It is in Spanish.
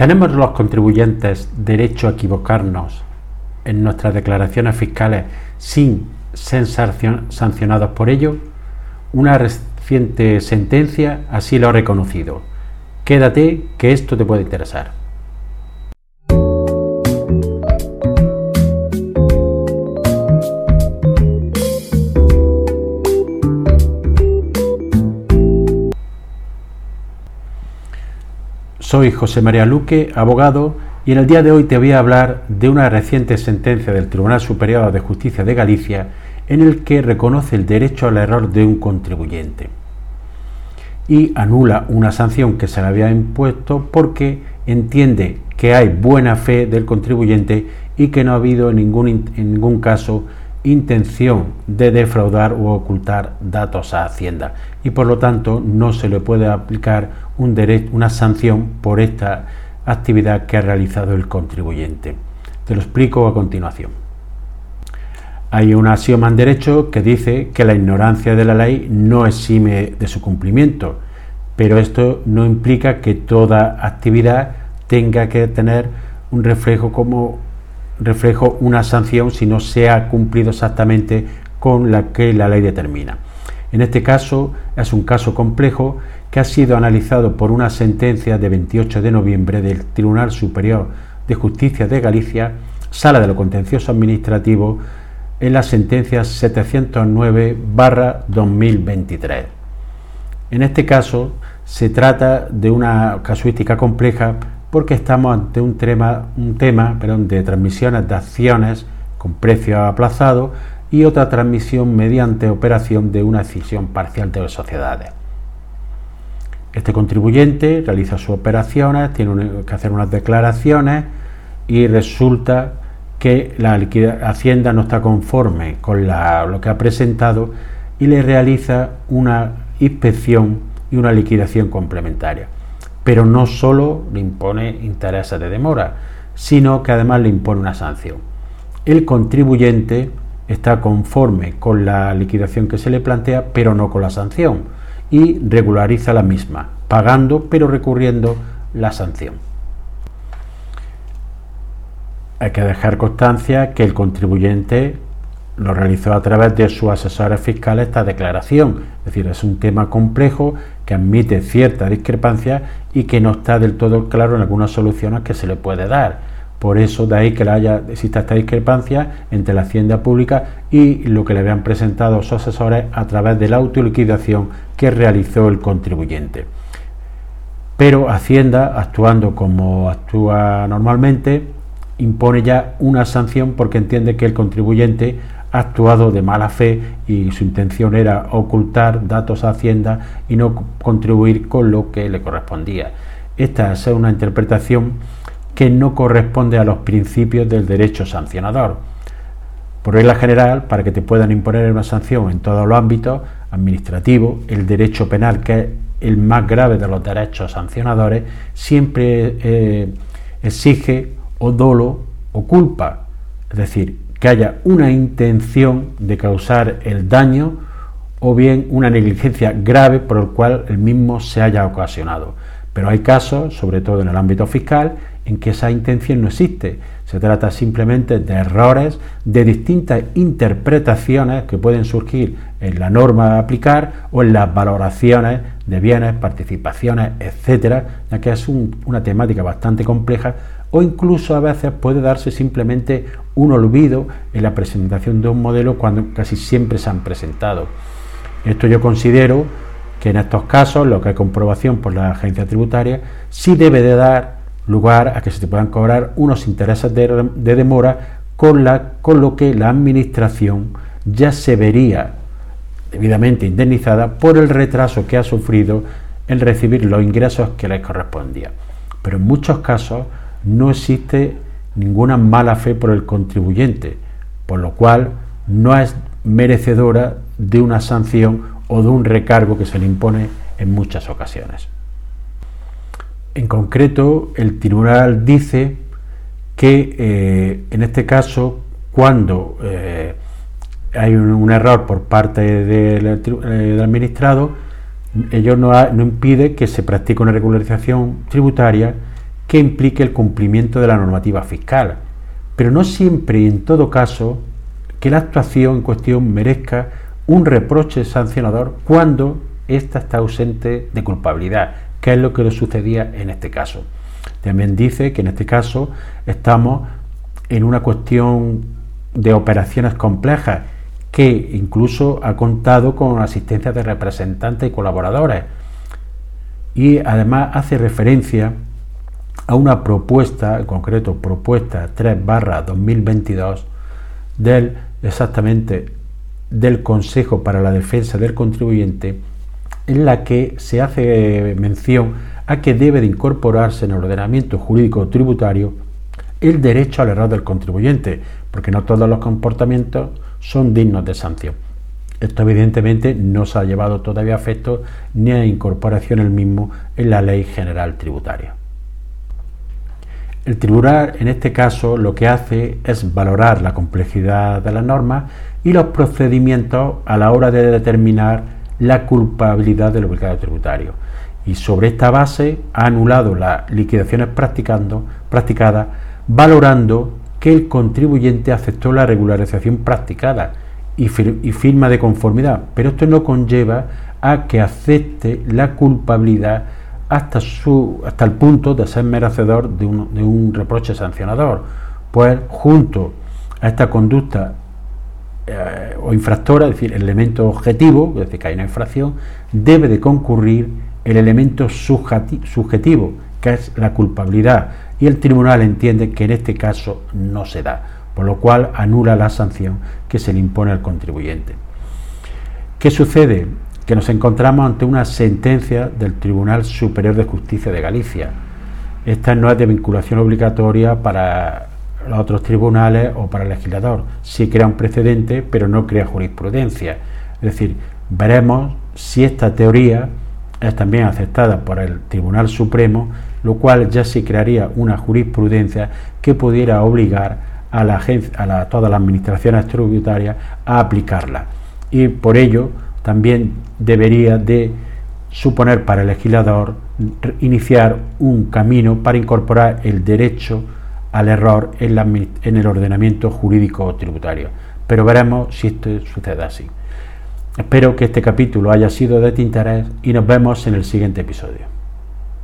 ¿Tenemos los contribuyentes derecho a equivocarnos en nuestras declaraciones fiscales sin ser sancionados por ello? Una reciente sentencia así lo ha reconocido. Quédate que esto te puede interesar. Soy José María Luque, abogado, y en el día de hoy te voy a hablar de una reciente sentencia del Tribunal Superior de Justicia de Galicia en el que reconoce el derecho al error de un contribuyente y anula una sanción que se le había impuesto porque entiende que hay buena fe del contribuyente y que no ha habido en ningún, en ningún caso intención de defraudar o ocultar datos a Hacienda y por lo tanto no se le puede aplicar un derecho, una sanción por esta actividad que ha realizado el contribuyente. Te lo explico a continuación. Hay un axioma en derecho que dice que la ignorancia de la ley no exime de su cumplimiento, pero esto no implica que toda actividad tenga que tener un reflejo como reflejo una sanción si no se ha cumplido exactamente con la que la ley determina. En este caso es un caso complejo que ha sido analizado por una sentencia de 28 de noviembre del Tribunal Superior de Justicia de Galicia, Sala de lo Contencioso Administrativo, en la sentencia 709-2023. En este caso se trata de una casuística compleja porque estamos ante un tema, un tema de transmisiones de acciones con precio aplazado y otra transmisión mediante operación de una decisión parcial de sociedades. Este contribuyente realiza sus operaciones, tiene que hacer unas declaraciones y resulta que la Hacienda no está conforme con lo que ha presentado y le realiza una inspección y una liquidación complementaria pero no solo le impone intereses de demora, sino que además le impone una sanción. El contribuyente está conforme con la liquidación que se le plantea, pero no con la sanción, y regulariza la misma, pagando pero recurriendo la sanción. Hay que dejar constancia que el contribuyente lo realizó a través de sus asesores fiscales esta declaración. Es decir, es un tema complejo que admite cierta discrepancia y que no está del todo claro en algunas soluciones que se le puede dar. Por eso de ahí que haya, exista esta discrepancia entre la hacienda pública y lo que le habían presentado sus asesores a través de la autoliquidación que realizó el contribuyente. Pero Hacienda, actuando como actúa normalmente, impone ya una sanción porque entiende que el contribuyente ha actuado de mala fe y su intención era ocultar datos a Hacienda y no contribuir con lo que le correspondía. Esta es una interpretación que no corresponde a los principios del derecho sancionador. Por regla general, para que te puedan imponer una sanción en todos los ámbitos administrativos, el derecho penal, que es el más grave de los derechos sancionadores, siempre eh, exige o dolo o culpa. Es decir, que haya una intención de causar el daño o bien una negligencia grave por el cual el mismo se haya ocasionado. Pero hay casos, sobre todo en el ámbito fiscal, en que esa intención no existe. Se trata simplemente de errores, de distintas interpretaciones que pueden surgir en la norma a aplicar o en las valoraciones de bienes, participaciones, etcétera, ya que es una temática bastante compleja o incluso a veces puede darse simplemente un olvido en la presentación de un modelo cuando casi siempre se han presentado. Esto yo considero que en estos casos, lo que hay comprobación por la agencia tributaria, sí debe de dar lugar a que se te puedan cobrar unos intereses de, demora con, con lo que la administración ya se vería debidamente indemnizada por el retraso que ha sufrido en recibir los ingresos que les correspondía. Pero en muchos casos no existe ninguna mala fe por el contribuyente, por lo cual no es merecedora de una sanción o de un recargo que se le impone en muchas ocasiones. En concreto, el tribunal dice que eh, en este caso, cuando eh, hay un, error por parte del, eh, administrado, ello no, no impide que se practique una regularización tributaria que implique el cumplimiento de la normativa fiscal, pero no siempre y en todo caso que la actuación en cuestión merezca un reproche sancionador cuando ésta está ausente de culpabilidad, que es lo que le sucedía en este caso. También dice que en este caso estamos en una cuestión de operaciones complejas que incluso ha contado con asistencia de representantes y colaboradores. Y además hace referencia a una propuesta, en concreto propuesta 3 barra 2022 del exactamente del Consejo para la Defensa del Contribuyente, en la que se hace mención a que debe de incorporarse en el ordenamiento jurídico tributario el derecho al error del contribuyente, porque no todos los comportamientos son dignos de sanción. Esto evidentemente no se ha llevado todavía a efecto ni a incorporación el mismo en la ley general tributaria. El tribunal en este caso lo que hace es valorar la complejidad de las normas y los procedimientos a la hora de determinar la culpabilidad del obligado tributario. Y sobre esta base ha anulado las liquidaciones practicadas valorando que el contribuyente aceptó la regularización practicada y, firma de conformidad, pero esto no conlleva a que acepte la culpabilidad hasta, su, hasta el punto de ser merecedor de un, de un reproche sancionador, pues junto a esta conducta eh, o infractora, es decir, el elemento objetivo, es decir, que hay una infracción, debe de concurrir el elemento subjetivo, que es la culpabilidad, y el tribunal entiende que en este caso no se da, por lo cual anula la sanción que se le impone al contribuyente. ¿Qué sucede? Que nos encontramos ante una sentencia del Tribunal Superior de Justicia de Galicia. Esta no es de vinculación obligatoria para los otros tribunales o para el legislador. Sí crea un precedente, pero no crea jurisprudencia. Es decir, veremos si esta teoría es también aceptada por el Tribunal Supremo, lo cual ya se crearía una jurisprudencia que pudiera obligar a, la a todas las administraciones tributarias a aplicarla. Y por ello también debería de suponer para el legislador iniciar un camino para incorporar el derecho al error en, en el ordenamiento jurídico tributario. Pero veremos si esto sucede así. Espero que este capítulo haya sido de tu interés y nos vemos en el siguiente episodio.